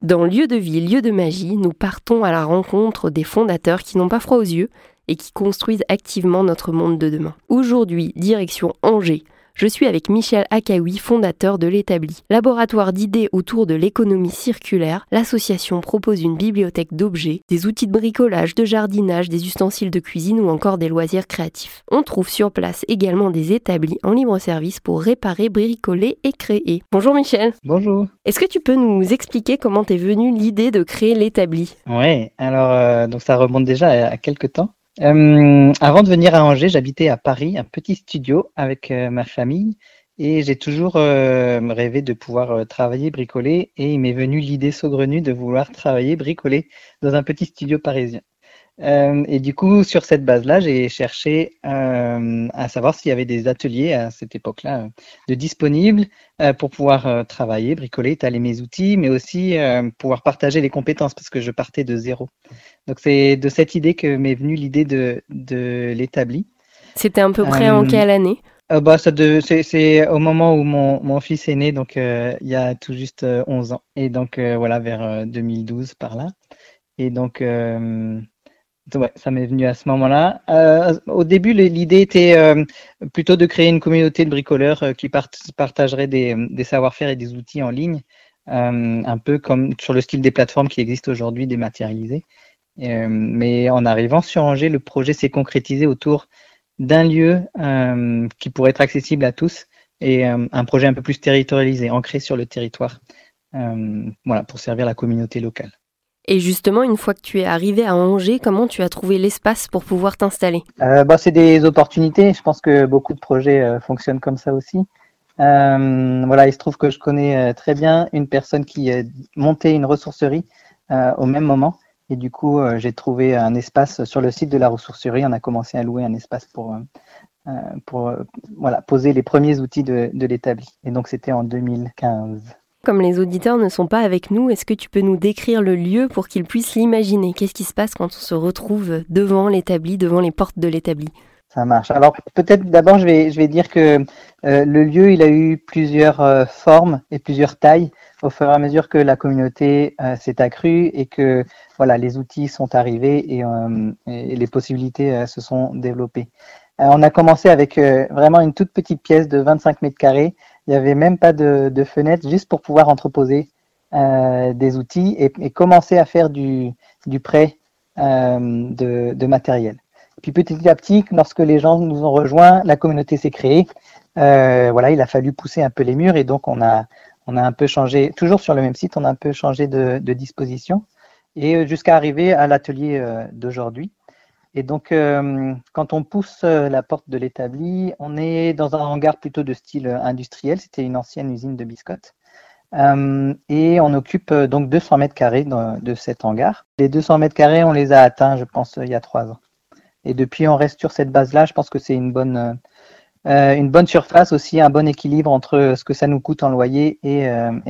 Dans Lieu de vie, lieu de magie, nous partons à la rencontre des fondateurs qui n'ont pas froid aux yeux et qui construisent activement notre monde de demain. Aujourd'hui, direction Angers, je suis avec Michel Akaoui, fondateur de l'Établi. Laboratoire d'idées autour de l'économie circulaire, l'association propose une bibliothèque d'objets, des outils de bricolage, de jardinage, des ustensiles de cuisine ou encore des loisirs créatifs. On trouve sur place également des établis en libre service pour réparer, bricoler et créer. Bonjour Michel. Bonjour. Est-ce que tu peux nous expliquer comment t'es venue l'idée de créer l'Établi? Ouais, alors euh, donc ça remonte déjà à, à quelques temps. Euh, avant de venir à Angers, j'habitais à Paris, un petit studio avec euh, ma famille et j'ai toujours euh, rêvé de pouvoir travailler, bricoler et il m'est venu l'idée saugrenue de vouloir travailler, bricoler dans un petit studio parisien. Euh, et du coup, sur cette base-là, j'ai cherché euh, à savoir s'il y avait des ateliers à cette époque-là euh, de disponibles pour pouvoir travailler, bricoler, étaler mes outils, mais aussi pouvoir partager les compétences parce que je partais de zéro. Donc c'est de cette idée que m'est venue l'idée de, de l'établi. C'était à peu près en quelle année? bah, c'est, au moment où mon, mon fils est né, donc il y a tout juste euh, 11 ans. Et donc voilà, vers euh, 2012 par là. Et donc, ouais, ça m'est venu à ce moment-là. Euh, au début, l'idée était euh, plutôt de créer une communauté de bricoleurs euh, qui part- partageraient des, des savoir-faire et des outils en ligne, un peu comme sur le style des plateformes qui existent aujourd'hui, dématérialisées. Mais en arrivant sur Angers, le projet s'est concrétisé autour d'un lieu qui pourrait être accessible à tous et un projet un peu plus territorialisé, ancré sur le territoire, voilà, pour servir la communauté locale. Et justement, une fois que tu es arrivé à Angers, comment tu as trouvé l'espace pour pouvoir t'installer Euh, bah, c'est des opportunités. Je pense que beaucoup de projets euh, fonctionnent comme ça aussi. Euh, voilà, il se trouve que je connais très bien une personne qui montait une ressourcerie au même moment. Et du coup, j'ai trouvé un espace sur le site de la ressourcerie. On a commencé à louer un espace pour, poser les premiers outils de, de l'établi. Et donc, c'était en 2015. Comme les auditeurs ne sont pas avec nous, est-ce que tu peux nous décrire le lieu pour qu'ils puissent l'imaginer? Qu'est-ce qui se passe quand on se retrouve devant l'établi, devant les portes de l'établi? Ça marche. Alors peut-être d'abord je vais, je vais dire que euh, le lieu il a eu plusieurs euh, formes et plusieurs tailles au fur et à mesure que la communauté euh, s'est accrue et que voilà les outils sont arrivés et, et les possibilités se sont développées. On a commencé avec vraiment une toute petite pièce de 25 mètres carrés. Il n'y avait même pas de, de fenêtre juste pour pouvoir entreposer euh, des outils et, commencer à faire du, prêt euh, de, matériel. Puis petit à petit, lorsque les gens nous ont rejoints, la communauté s'est créée. Euh, voilà, il a fallu pousser un peu les murs et donc on a, on a un peu changé, toujours sur le même site, on a un peu changé de, de disposition et jusqu'à arriver à l'atelier d'aujourd'hui. Et donc, euh, quand on pousse euh, la porte de l'établi, on est dans un hangar plutôt de style euh, industriel. C'était une ancienne usine de biscottes. Et on occupe donc 200 mètres carrés de, cet hangar. Les 200 mètres carrés, on les a atteints, je pense, il y a trois ans. Et depuis, on reste sur cette base-là. Je pense que c'est une bonne, une bonne surface aussi, un bon équilibre entre ce que ça nous coûte en loyer et,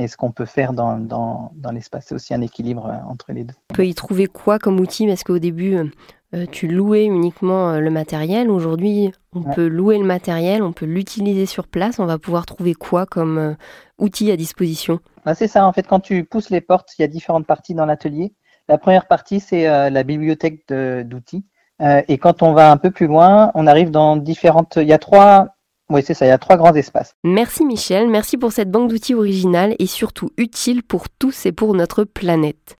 ce qu'on peut faire dans, dans, l'espace. C'est aussi un équilibre entre les deux. On peut y trouver quoi comme outil? Parce qu'au début, euh, tu louais uniquement euh, le matériel. Aujourd'hui, on Ouais. peut louer le matériel, on peut l'utiliser sur place. On va pouvoir trouver quoi comme euh, outil à disposition? Ah, c'est ça, en fait, quand tu pousses les portes, il y a différentes parties dans l'atelier. La première partie, c'est la bibliothèque d'outils. Et quand on va un peu plus loin, on arrive dans différentes. Il y a trois. Oui, c'est ça, il y a trois grands espaces. Merci Michel, merci pour cette banque d'outils originale et surtout utile pour tous et pour notre planète.